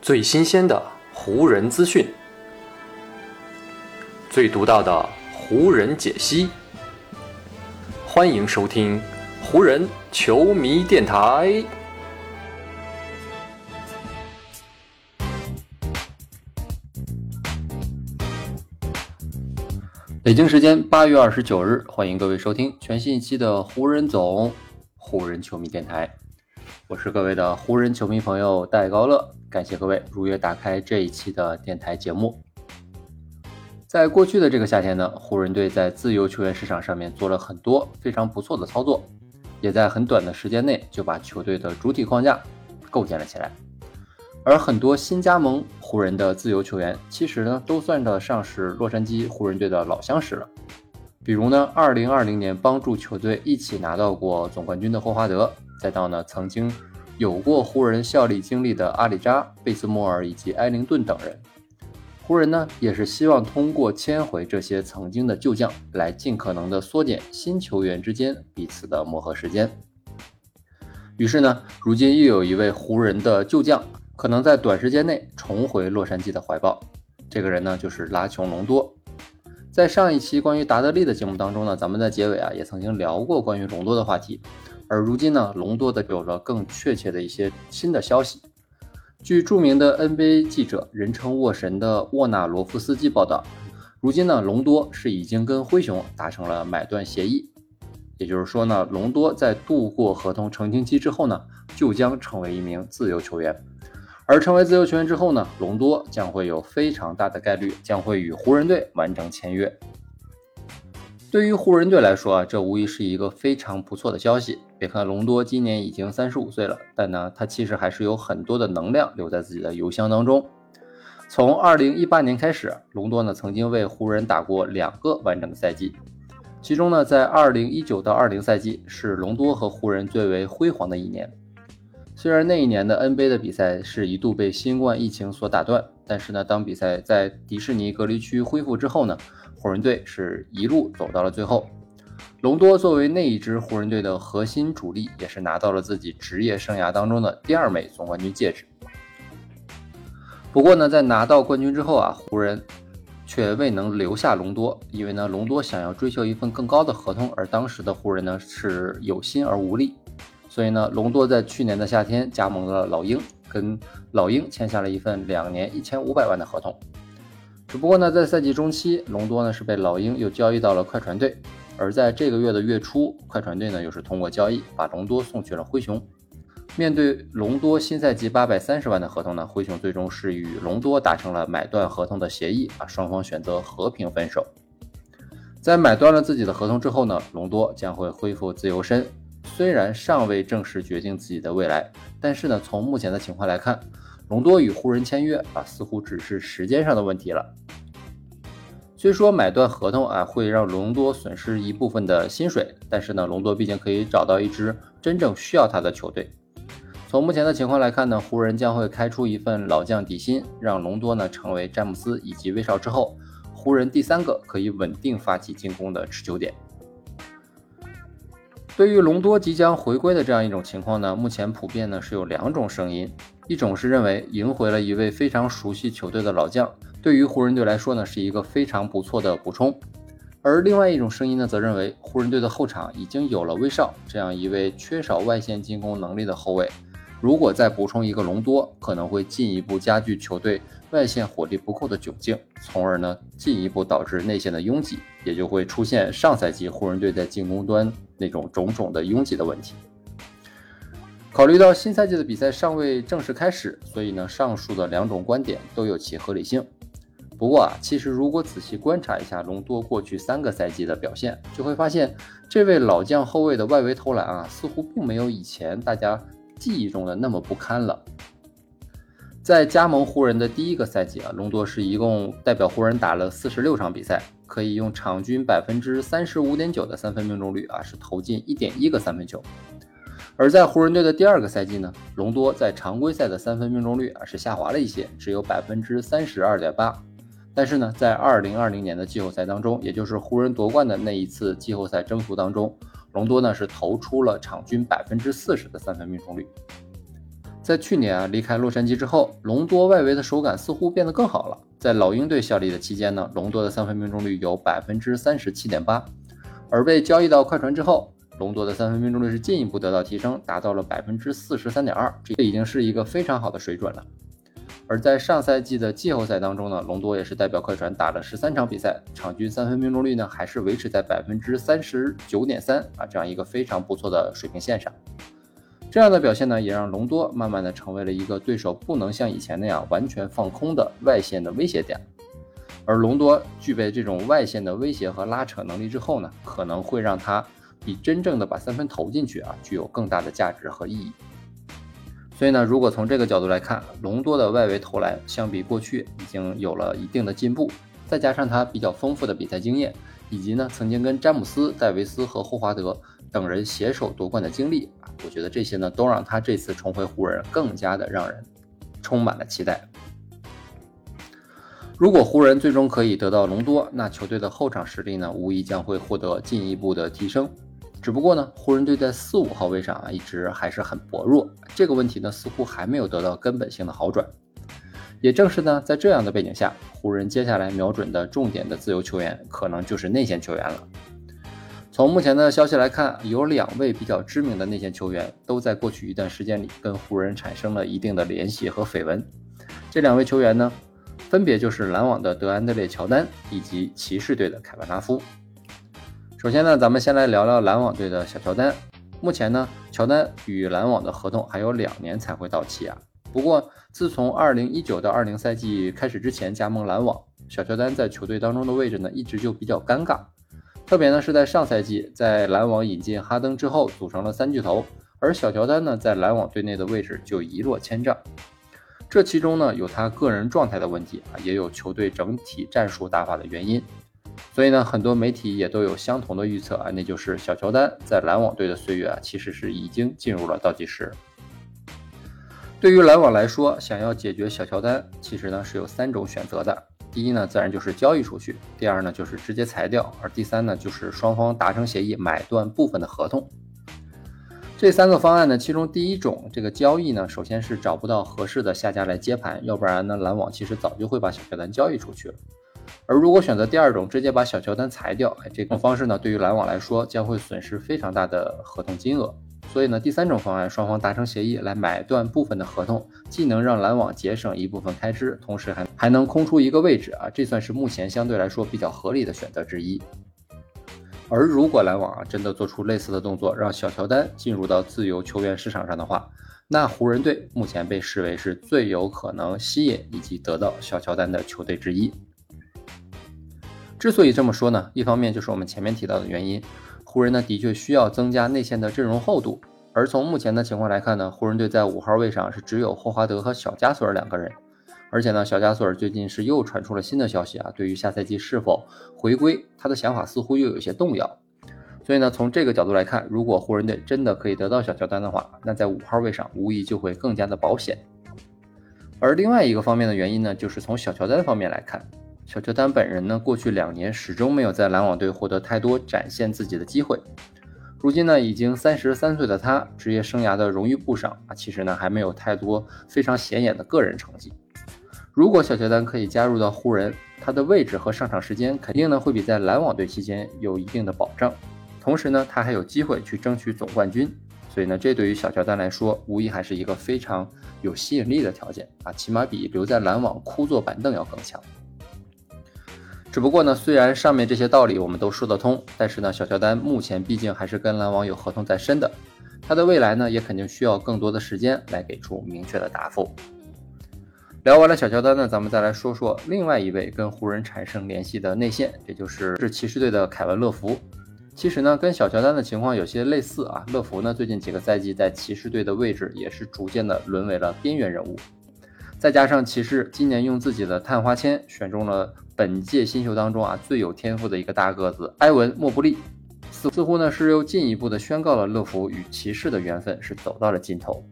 最新鲜的湖人资讯，最独到的湖人解析。欢迎收听湖人球迷电台。北京时间八月二十九日，欢迎各位收听全新一期的湖人总湖人球迷电台。我是各位的湖人球迷朋友戴高乐，感谢各位如约打开这一期的电台节目。在过去的这个夏天呢，湖人队在自由球员市场上面做了很多非常不错的操作，也在很短的时间内就把球队的主体框架构建了起来。而很多新加盟湖人的自由球员，其实呢都算得上是洛杉矶湖人队的老相识了。比如呢，二零二零年帮助球队一起拿到过总冠军的霍华德。再到呢，曾经有过湖人效力经历的阿里扎、贝斯莫尔以及埃灵顿等人，湖人呢也是希望通过签回这些曾经的旧将，来尽可能的缩减新球员之间彼此的磨合时间。于是呢，如今又有一位湖人的旧将，可能在短时间内重回洛杉矶的怀抱。这个人呢，就是拉琼·隆多。在上一期关于达德利的节目当中呢，咱们在结尾啊也曾经聊过关于隆多的话题。而如今呢，隆多的有了更确切的一些新的消息。据著名的 NBA 记者、人称“沃神”的沃纳罗夫斯基报道，如今呢，隆多是已经跟灰熊达成了买断协议。也就是说呢，隆多在度过合同澄清期之后呢，就将成为一名自由球员。而成为自由球员之后呢，隆多将会有非常大的概率将会与湖人队完成签约。对于湖人队来说啊，这无疑是一个非常不错的消息。别看隆多今年已经三十五岁了，但呢，他其实还是有很多的能量留在自己的邮箱当中。从二零一八年开始，隆多呢曾经为湖人打过两个完整的赛季，其中呢，在二零一九到二零赛季是隆多和湖人最为辉煌的一年。虽然那一年的 NBA 的比赛是一度被新冠疫情所打断，但是呢，当比赛在迪士尼隔离区恢复之后呢。湖人队是一路走到了最后，隆多作为那一支湖人队的核心主力，也是拿到了自己职业生涯当中的第二枚总冠军戒指。不过呢，在拿到冠军之后啊，湖人却未能留下隆多，因为呢，隆多想要追求一份更高的合同，而当时的湖人呢是有心而无力，所以呢，隆多在去年的夏天加盟了老鹰，跟老鹰签下了一份两年一千五百万的合同。只不过呢，在赛季中期，隆多呢是被老鹰又交易到了快船队，而在这个月的月初，快船队呢又是通过交易把隆多送去了灰熊。面对隆多新赛季八百三十万的合同呢，灰熊最终是与隆多达成了买断合同的协议，啊，双方选择和平分手。在买断了自己的合同之后呢，隆多将会恢复自由身，虽然尚未正式决定自己的未来，但是呢，从目前的情况来看。隆多与湖人签约啊，似乎只是时间上的问题了。虽说买断合同啊会让隆多损失一部分的薪水，但是呢，隆多毕竟可以找到一支真正需要他的球队。从目前的情况来看呢，湖人将会开出一份老将底薪，让隆多呢成为詹姆斯以及威少之后，湖人第三个可以稳定发起进攻的持久点。对于隆多即将回归的这样一种情况呢，目前普遍呢是有两种声音。一种是认为赢回了一位非常熟悉球队的老将，对于湖人队来说呢是一个非常不错的补充，而另外一种声音呢则认为湖人队的后场已经有了威少这样一位缺少外线进攻能力的后卫，如果再补充一个隆多，可能会进一步加剧球队外线火力不够的窘境，从而呢进一步导致内线的拥挤，也就会出现上赛季湖人队在进攻端那种种种的拥挤的问题。考虑到新赛季的比赛尚未正式开始，所以呢，上述的两种观点都有其合理性。不过啊，其实如果仔细观察一下隆多过去三个赛季的表现，就会发现这位老将后卫的外围投篮啊，似乎并没有以前大家记忆中的那么不堪了。在加盟湖人的第一个赛季啊，隆多是一共代表湖人打了四十六场比赛，可以用场均百分之三十五点九的三分命中率啊，是投进一点一个三分球。而在湖人队的第二个赛季呢，隆多在常规赛的三分命中率啊是下滑了一些，只有百分之三十二点八。但是呢，在二零二零年的季后赛当中，也就是湖人夺冠的那一次季后赛征途当中，隆多呢是投出了场均百分之四十的三分命中率。在去年啊离开洛杉矶之后，隆多外围的手感似乎变得更好了。在老鹰队效力的期间呢，隆多的三分命中率有百分之三十七点八，而被交易到快船之后，隆多的三分命中率是进一步得到提升，达到了百分之四十三点二，这已经是一个非常好的水准了。而在上赛季的季后赛当中呢，隆多也是代表快船打了十三场比赛，场均三分命中率呢还是维持在百分之三十九点三啊，这样一个非常不错的水平线上。这样的表现呢，也让隆多慢慢的成为了一个对手不能像以前那样完全放空的外线的威胁点。而隆多具备这种外线的威胁和拉扯能力之后呢，可能会让他比真正的把三分投进去啊，具有更大的价值和意义。所以呢，如果从这个角度来看，隆多的外围投篮相比过去已经有了一定的进步，再加上他比较丰富的比赛经验，以及呢曾经跟詹姆斯、戴维斯和霍华德等人携手夺冠的经历。我觉得这些呢，都让他这次重回湖人更加的让人充满了期待。如果湖人最终可以得到隆多，那球队的后场实力呢，无疑将会获得进一步的提升。只不过呢，湖人队在四五号位上啊，一直还是很薄弱。这个问题呢，似乎还没有得到根本性的好转。也正是呢，在这样的背景下，湖人接下来瞄准的重点的自由球员，可能就是内线球员了。从目前的消息来看，有两位比较知名的内线球员都在过去一段时间里跟湖人产生了一定的联系和绯闻。这两位球员呢，分别就是篮网的德安德烈·乔丹以及骑士队的凯文·拉夫。首先呢，咱们先来聊聊篮网队的小乔丹。目前呢，乔丹与篮网的合同还有两年才会到期啊。不过，自从2019到20赛季开始之前加盟篮网，小乔丹在球队当中的位置呢，一直就比较尴尬。特别呢是在上赛季，在篮网引进哈登之后，组成了三巨头，而小乔丹呢在篮网队内的位置就一落千丈。这其中呢有他个人状态的问题啊，也有球队整体战术打法的原因。所以呢，很多媒体也都有相同的预测啊，那就是小乔丹在篮网队的岁月啊，其实是已经进入了倒计时。对于篮网来说，想要解决小乔丹，其实呢是有三种选择的。第一呢，自然就是交易出去；第二呢，就是直接裁掉；而第三呢，就是双方达成协议，买断部分的合同。这三个方案呢，其中第一种这个交易呢，首先是找不到合适的下家来接盘，要不然呢，篮网其实早就会把小乔丹交易出去了。而如果选择第二种，直接把小乔丹裁掉，哎，这种方式呢，对于篮网来说将会损失非常大的合同金额。所以呢，第三种方案，双方达成协议来买断部分的合同，既能让篮网节省一部分开支，同时还还能空出一个位置啊，这算是目前相对来说比较合理的选择之一。而如果篮网啊真的做出类似的动作，让小乔丹进入到自由球员市场上的话，那湖人队目前被视为是最有可能吸引以及得到小乔丹的球队之一。之所以这么说呢，一方面就是我们前面提到的原因。湖人呢，的确需要增加内线的阵容厚度，而从目前的情况来看呢，湖人队在五号位上是只有霍华德和小加索尔两个人，而且呢，小加索尔最近是又传出了新的消息啊，对于下赛季是否回归，他的想法似乎又有些动摇。所以呢，从这个角度来看，如果湖人队真的可以得到小乔丹的话，那在五号位上无疑就会更加的保险。而另外一个方面的原因呢，就是从小乔丹方面来看。小乔丹本人呢，过去两年始终没有在篮网队获得太多展现自己的机会。如今呢，已经三十三岁的他，职业生涯的荣誉簿上啊，其实呢还没有太多非常显眼的个人成绩。如果小乔丹可以加入到湖人，他的位置和上场时间肯定呢会比在篮网队期间有一定的保障。同时呢，他还有机会去争取总冠军。所以呢，这对于小乔丹来说，无疑还是一个非常有吸引力的条件啊，起码比留在篮网枯坐板凳要更强。只不过呢，虽然上面这些道理我们都说得通，但是呢，小乔丹目前毕竟还是跟篮网有合同在身的，他的未来呢，也肯定需要更多的时间来给出明确的答复。聊完了小乔丹呢，咱们再来说说另外一位跟湖人产生联系的内线，也就是是骑士队的凯文·乐福。其实呢，跟小乔丹的情况有些类似啊，乐福呢最近几个赛季在骑士队的位置也是逐渐的沦为了边缘人物。再加上骑士今年用自己的探花签选中了本届新秀当中啊最有天赋的一个大个子埃文·莫布利，似似乎呢是又进一步的宣告了乐福与骑士的缘分是走到了尽头。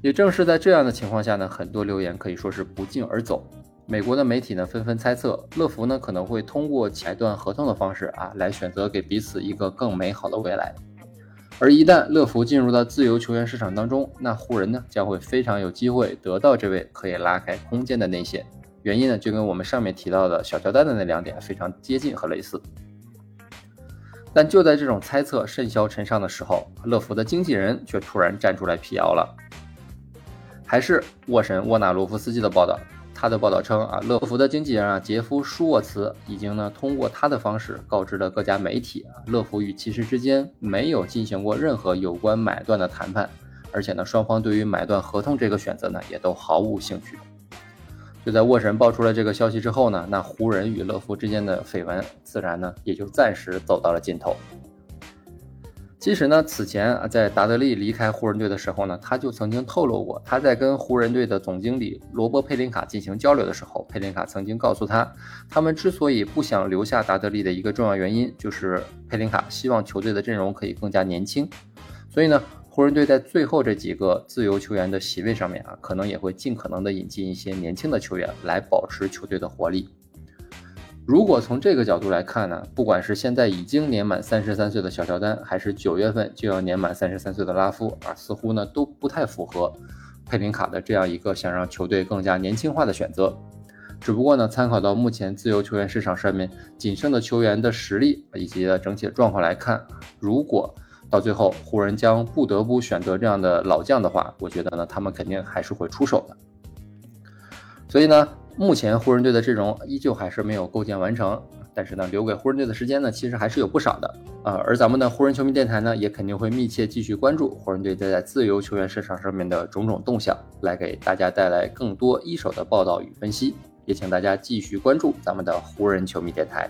也正是在这样的情况下呢，很多留言可以说是不胫而走。美国的媒体呢纷纷猜测，乐福呢可能会通过裁断合同的方式啊来选择给彼此一个更美好的未来。而一旦乐福进入到自由球员市场当中，那湖人呢将会非常有机会得到这位可以拉开空间的内线。原因呢就跟我们上面提到的小乔丹的那两点非常接近和类似。但就在这种猜测甚嚣尘上的时候，乐福的经纪人却突然站出来辟谣了。还是沃神沃纳罗夫斯基的报道。他的报道称啊，乐福的经纪人啊杰夫舒沃茨已经呢通过他的方式告知了各家媒体啊，乐福与骑士之间没有进行过任何有关买断的谈判，而且呢双方对于买断合同这个选择呢也都毫无兴趣。就在沃神爆出了这个消息之后呢，那湖人与乐福之间的绯闻自然呢也就暂时走到了尽头。其实呢，此前啊，在达德利离开湖人队的时候呢，他就曾经透露过，他在跟湖人队的总经理罗伯·佩林卡进行交流的时候，佩林卡曾经告诉他，他们之所以不想留下达德利的一个重要原因，就是佩林卡希望球队的阵容可以更加年轻。所以呢，湖人队在最后这几个自由球员的席位上面啊，可能也会尽可能的引进一些年轻的球员来保持球队的活力。如果从这个角度来看呢，不管是现在已经年满三十三岁的小乔丹，还是九月份就要年满三十三岁的拉夫啊，似乎呢都不太符合佩林卡的这样一个想让球队更加年轻化的选择。只不过呢，参考到目前自由球员市场上面仅剩的球员的实力以及整体的状况来看，如果到最后湖人将不得不选择这样的老将的话，我觉得呢，他们肯定还是会出手的。所以呢。目前湖人队的阵容依旧还是没有构建完成，但是呢，留给湖人队的时间呢，其实还是有不少的啊。而咱们的湖人球迷电台呢，也肯定会密切继续关注湖人队在自由球员市场上面的种种动向，来给大家带来更多一手的报道与分析。也请大家继续关注咱们的湖人球迷电台。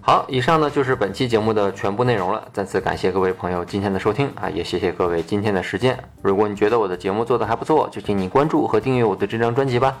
好，以上呢就是本期节目的全部内容了。再次感谢各位朋友今天的收听啊，也谢谢各位今天的时间。如果你觉得我的节目做得还不错，就请你关注和订阅我的这张专辑吧。